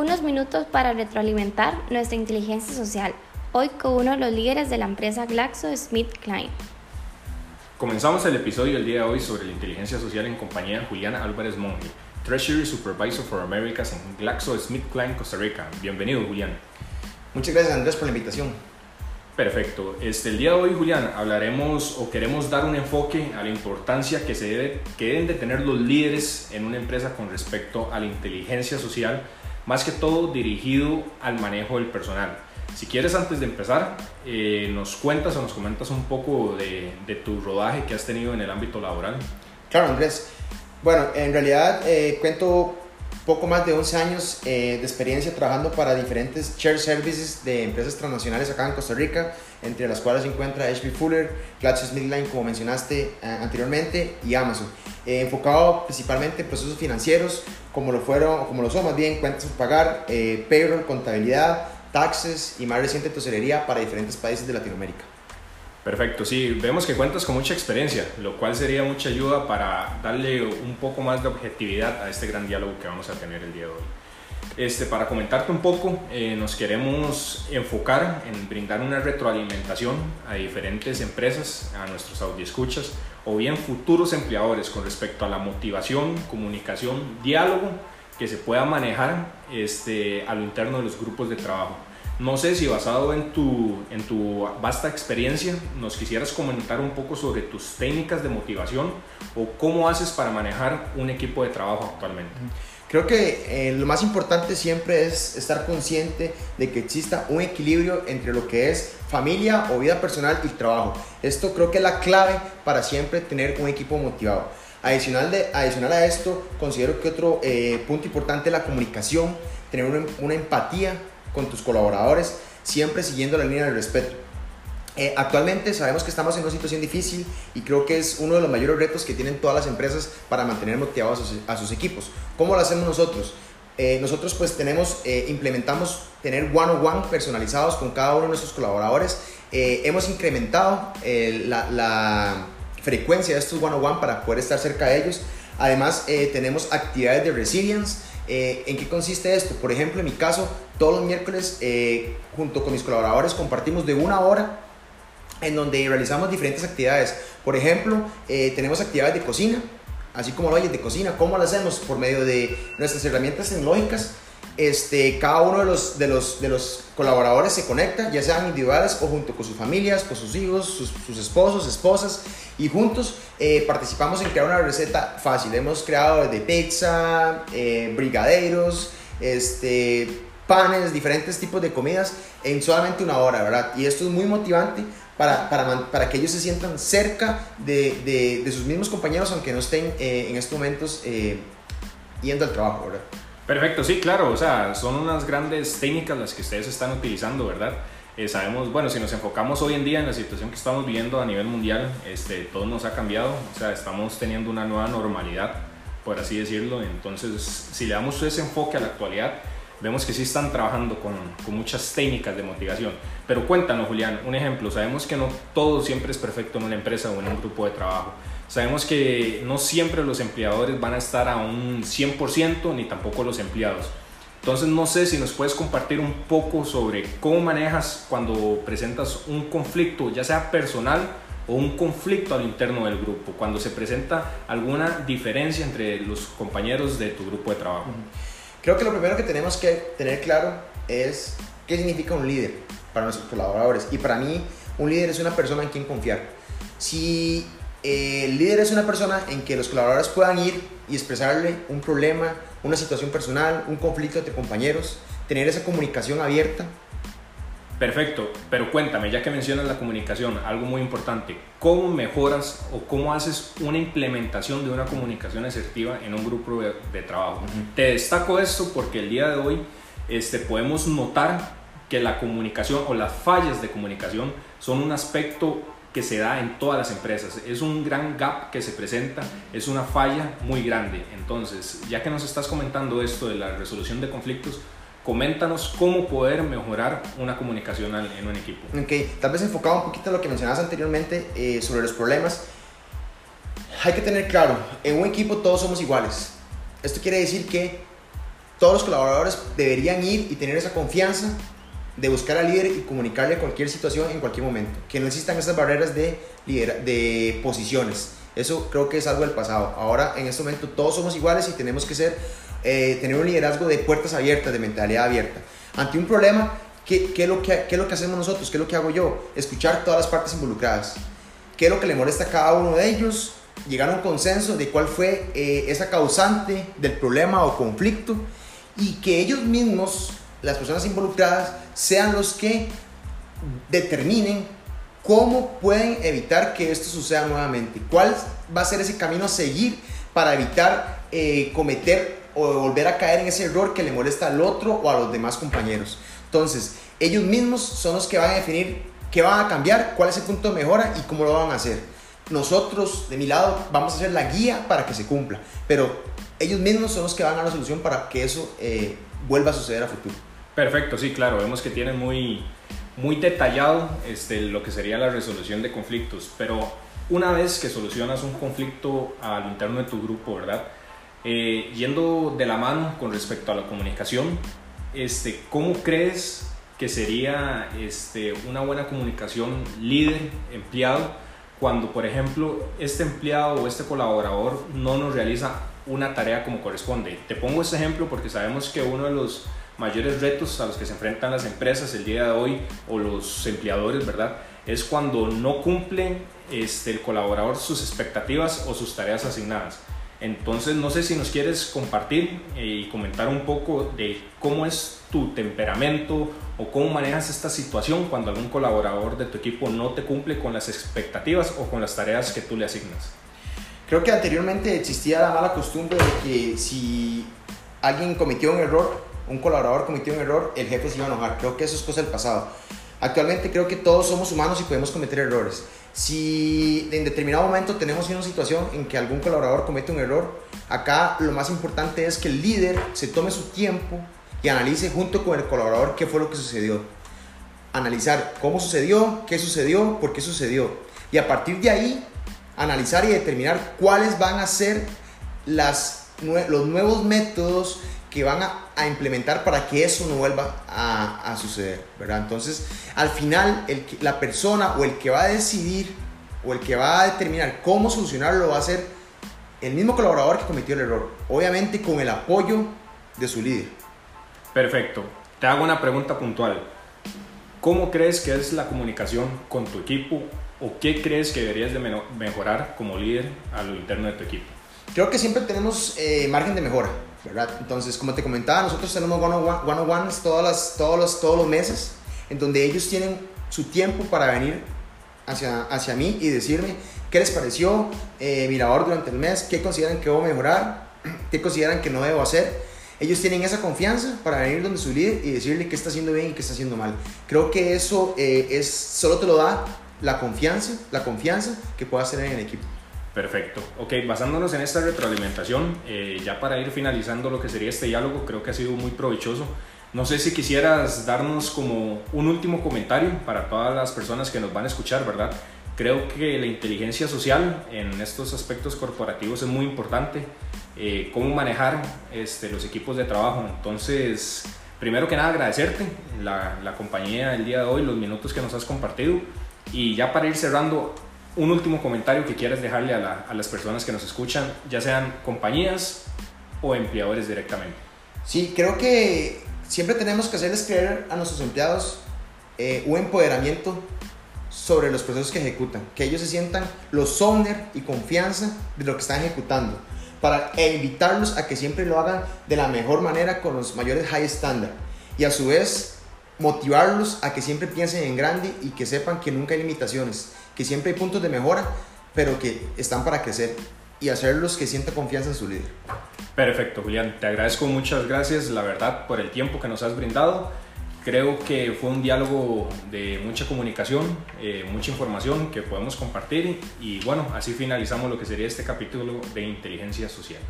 Unos minutos para retroalimentar nuestra inteligencia social, hoy con uno de los líderes de la empresa GlaxoSmithKline. Comenzamos el episodio del día de hoy sobre la inteligencia social en compañía de Juliana Álvarez Monge, Treasury Supervisor for Americas en GlaxoSmithKline, Costa Rica. Bienvenido, Julián. Muchas gracias, Andrés, por la invitación. Perfecto. Este, el día de hoy, Julián, hablaremos o queremos dar un enfoque a la importancia que, se debe, que deben de tener los líderes en una empresa con respecto a la inteligencia social, más que todo dirigido al manejo del personal. Si quieres, antes de empezar, eh, nos cuentas o nos comentas un poco de, tu rodaje que has tenido en el ámbito laboral. Claro, Andrés. Bueno, en realidad eh, cuento poco más de 11 años eh, de experiencia trabajando para diferentes share services de empresas transnacionales acá en Costa Rica, entre las cuales se encuentra HP Fuller, GlaxoSmithKline, como mencionaste eh, anteriormente, y Amazon. Eh, enfocado principalmente en procesos financieros, como lo fueron, como lo son más bien, cuentas por pagar, payroll, contabilidad, taxes y más reciente tesorería para diferentes países de Latinoamérica. Perfecto, sí, vemos que cuentas con mucha experiencia, lo cual sería mucha ayuda para darle un poco más de objetividad a este gran diálogo que vamos a tener el día de hoy. Este, para comentarte un poco, eh, nos queremos enfocar en brindar una retroalimentación a diferentes empresas, a nuestros audioscuchas o bien futuros empleadores con respecto a la motivación, comunicación, diálogo que se pueda manejar este, a lo interno de los grupos de trabajo. No sé si basado en tu, en tu vasta experiencia nos quisieras comentar un poco sobre tus técnicas de motivación o cómo haces para manejar un equipo de trabajo actualmente. Creo que eh, lo más importante siempre es estar consciente de que exista un equilibrio entre lo que es familia o vida personal y trabajo. Esto creo que es la clave para siempre tener un equipo motivado. Adicional, de, adicional a esto, considero que otro eh, punto importante es la comunicación, tener una, una empatía con tus colaboradores, siempre siguiendo la línea del respeto. Eh, actualmente sabemos que estamos en una situación difícil y creo que es uno de los mayores retos que tienen todas las empresas para mantener motivados a sus, equipos. ¿Cómo lo hacemos nosotros? Eh, nosotros pues tenemos, eh, implementamos tener one-on-one personalizados con cada uno de nuestros colaboradores. hemos incrementado la, frecuencia de estos one-on-one para poder estar cerca de ellos. Además tenemos actividades de resilience eh, ¿En qué consiste esto? Por ejemplo, en mi caso, todos los miércoles, eh, junto con mis colaboradores, compartimos de una hora en donde realizamos diferentes actividades. Por ejemplo, eh, tenemos actividades de cocina, así como lo oyes de cocina. ¿Cómo lo hacemos? Por medio de nuestras herramientas tecnológicas. Este, cada uno de los, de, los, de los colaboradores se conecta, ya sean individuales o junto con sus familias, con sus hijos, sus, sus esposos, esposas, y juntos eh, participamos en crear una receta fácil. Hemos creado de pizza, eh, brigadeiros, este, panes, diferentes tipos de comidas en solamente una hora, ¿verdad? Y esto es muy motivante para, para, para que ellos se sientan cerca de, de, de sus mismos compañeros, aunque no estén eh, en estos momentos yendo al trabajo, ¿verdad? Perfecto, sí, claro, o sea, son unas grandes técnicas las que ustedes están utilizando, ¿verdad? Eh, sabemos, bueno, si nos enfocamos hoy en día en la situación que estamos viviendo a nivel mundial, este, todo nos ha cambiado, o sea, estamos teniendo una nueva normalidad, por así decirlo, entonces si le damos ese enfoque a la actualidad, vemos que sí están trabajando con, con, muchas técnicas de motivación. Pero cuéntanos, Julián, un ejemplo. Sabemos que no todo siempre es perfecto en una empresa o en un grupo de trabajo. Sabemos que no siempre los empleadores van a estar a un 100% ni tampoco los empleados. Entonces no sé si nos puedes compartir un poco sobre cómo manejas cuando presentas un conflicto, ya sea personal o un conflicto al interno del grupo, cuando se presenta alguna diferencia entre los compañeros de tu grupo de trabajo. Creo que lo primero que tenemos que tener claro es qué significa un líder para nuestros colaboradores. Y para mí, un líder es una persona en quien confiar. Si el líder es una persona en que los colaboradores puedan ir y expresarle un problema, una situación personal, un conflicto entre compañeros, tener esa comunicación abierta. Perfecto, pero cuéntame, ya que mencionas la comunicación, algo muy importante, ¿cómo mejoras o cómo haces una implementación de una comunicación asertiva en un grupo de, trabajo? Te destaco esto porque el día de hoy este, podemos notar que la comunicación o las fallas de comunicación son un aspecto que se da en todas las empresas. Es un gran gap que se presenta, es una falla muy grande. Entonces, ya que nos estás comentando esto de la resolución de conflictos, coméntanos cómo poder mejorar una comunicación en un equipo. Ok, tal vez enfocado un poquito en lo que mencionabas anteriormente eh, sobre los problemas. Hay que tener claro, en un equipo todos somos iguales. Esto quiere decir que todos los colaboradores deberían ir y tener esa confianza de buscar al líder y comunicarle cualquier situación en cualquier momento. Que no existan esas barreras de, de posiciones. Eso creo que es algo del pasado. Ahora, en este momento, todos somos iguales y tenemos que ser, eh, tener un liderazgo de puertas abiertas, de mentalidad abierta. Ante un problema, ¿qué, qué, es lo que, ¿qué es lo que hacemos nosotros? ¿Qué es lo que hago yo? Escuchar todas las partes involucradas. ¿Qué es lo que le molesta a cada uno de ellos? Llegar a un consenso de cuál fue eh, esa causante del problema o conflicto y que ellos mismos, las personas involucradas, sean los que determinen cómo pueden evitar que esto suceda nuevamente, cuál va a ser ese camino a seguir para evitar eh, cometer o volver a caer en ese error que le molesta al otro o a los demás compañeros. Entonces, ellos mismos son los que van a definir qué van a cambiar, cuál es el punto de mejora y cómo lo van a hacer. Nosotros, de mi lado, vamos a ser la guía para que se cumpla, pero ellos mismos son los que van a dar la solución para que eso eh, vuelva a suceder a futuro. Perfecto, sí, claro, vemos que tienen muy, muy detallado este, lo que sería la resolución de conflictos, pero una vez que solucionas un conflicto al interno de tu grupo, ¿verdad? Eh, yendo de la mano con respecto a la comunicación, este, ¿cómo crees que sería este, una buena comunicación líder-empleado cuando, por ejemplo, este empleado o este colaborador no nos realiza una tarea como corresponde? Te pongo este ejemplo porque sabemos que uno de los mayores retos a los que se enfrentan las empresas el día de hoy o los empleadores, ¿verdad? Es cuando no cumple este, el colaborador sus expectativas o sus tareas asignadas. Entonces, no sé si nos quieres compartir eh, y comentar un poco de cómo es tu temperamento o cómo manejas esta situación cuando algún colaborador de tu equipo no te cumple con las expectativas o con las tareas que tú le asignas. Creo que anteriormente existía la mala costumbre de que si alguien cometió un error, un colaborador cometió un error, el jefe se iba a enojar. Creo que eso es cosa del pasado. Actualmente creo que todos somos humanos y podemos cometer errores. Si en determinado momento tenemos una situación en que algún colaborador comete un error, acá lo más importante es que el líder se tome su tiempo y analice junto con el colaborador qué fue lo que sucedió. Analizar cómo sucedió, qué sucedió, por qué sucedió. Y a partir de ahí, analizar y determinar cuáles van a ser los nuevos métodos que van a, implementar para que eso no vuelva a, suceder, ¿verdad? Entonces, al final, la persona o el que va a decidir o el que va a determinar cómo solucionarlo va a ser el mismo colaborador que cometió el error, obviamente con el apoyo de su líder. Perfecto. Te hago una pregunta puntual. ¿Cómo crees que es la comunicación con tu equipo o qué crees que deberías de mejorar como líder a lo interno de tu equipo? Creo que siempre tenemos eh, margen de mejora. ¿verdad? Entonces, como te comentaba, nosotros tenemos one-on-ones todas las, todos, los, todos los meses, en donde ellos tienen su tiempo para venir hacia, hacia mí y decirme qué les pareció eh, mi labor durante el mes, qué consideran que debo mejorar, qué consideran que no debo hacer. Ellos tienen esa confianza para venir donde su líder y decirle qué está haciendo bien y qué está haciendo mal. Creo que eso eh, es, solo te lo da la confianza, la confianza que puedas tener en el equipo. Perfecto. Ok, basándonos en esta retroalimentación, eh, ya para ir finalizando lo que sería este diálogo, creo que ha sido muy provechoso. No sé si quisieras darnos como un último comentario para todas las personas que nos van a escuchar, ¿verdad? Creo que la inteligencia social en estos aspectos corporativos es muy importante. Eh, cómo manejar este, los equipos de trabajo. Entonces, primero que nada, agradecerte la, la compañía el día de hoy, los minutos que nos has compartido. Y ya para ir cerrando, un último comentario que quieras dejarle a, las personas que nos escuchan, ya sean compañías o empleadores directamente. Sí, creo que siempre tenemos que hacerles creer a nuestros empleados eh, un empoderamiento sobre los procesos que ejecutan, que ellos se sientan los owner y confianza de lo que están ejecutando, para invitarlos a que siempre lo hagan de la mejor manera con los mayores high standard y a su vez motivarlos a que siempre piensen en grande y que sepan que nunca hay limitaciones, que siempre hay puntos de mejora, pero que están para crecer y hacerlos que sienta confianza en su líder. Perfecto, Julián. Te agradezco muchas gracias, la verdad, por el tiempo que nos has brindado. Creo que fue un diálogo de mucha comunicación, eh, mucha información que podemos compartir y bueno, así finalizamos lo que sería este capítulo de inteligencia social.